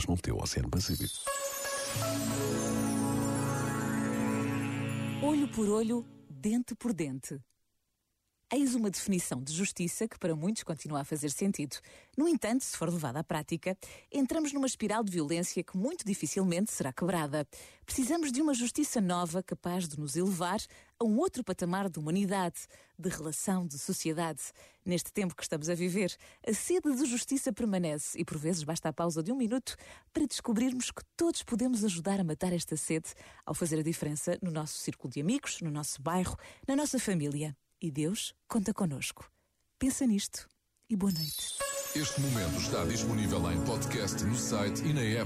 estrelas no teu Oceano Pacífico. Olho por olho, dente por dente. Eis uma definição de justiça que para muitos continua a fazer sentido. No entanto, se for levada à prática, entramos numa espiral de violência que muito dificilmente será quebrada. Precisamos de uma justiça nova capaz de nos elevar a um outro patamar de humanidade, de relação, de sociedade. Neste tempo que estamos a viver, a sede de justiça permanece e por vezes basta a pausa de um minuto para descobrirmos que todos podemos ajudar a matar esta sede ao fazer a diferença no nosso círculo de amigos, no nosso bairro, na nossa família e Deus conta conosco. Pensa nisto e boa noite. Este momento está disponível em podcast no site e na app.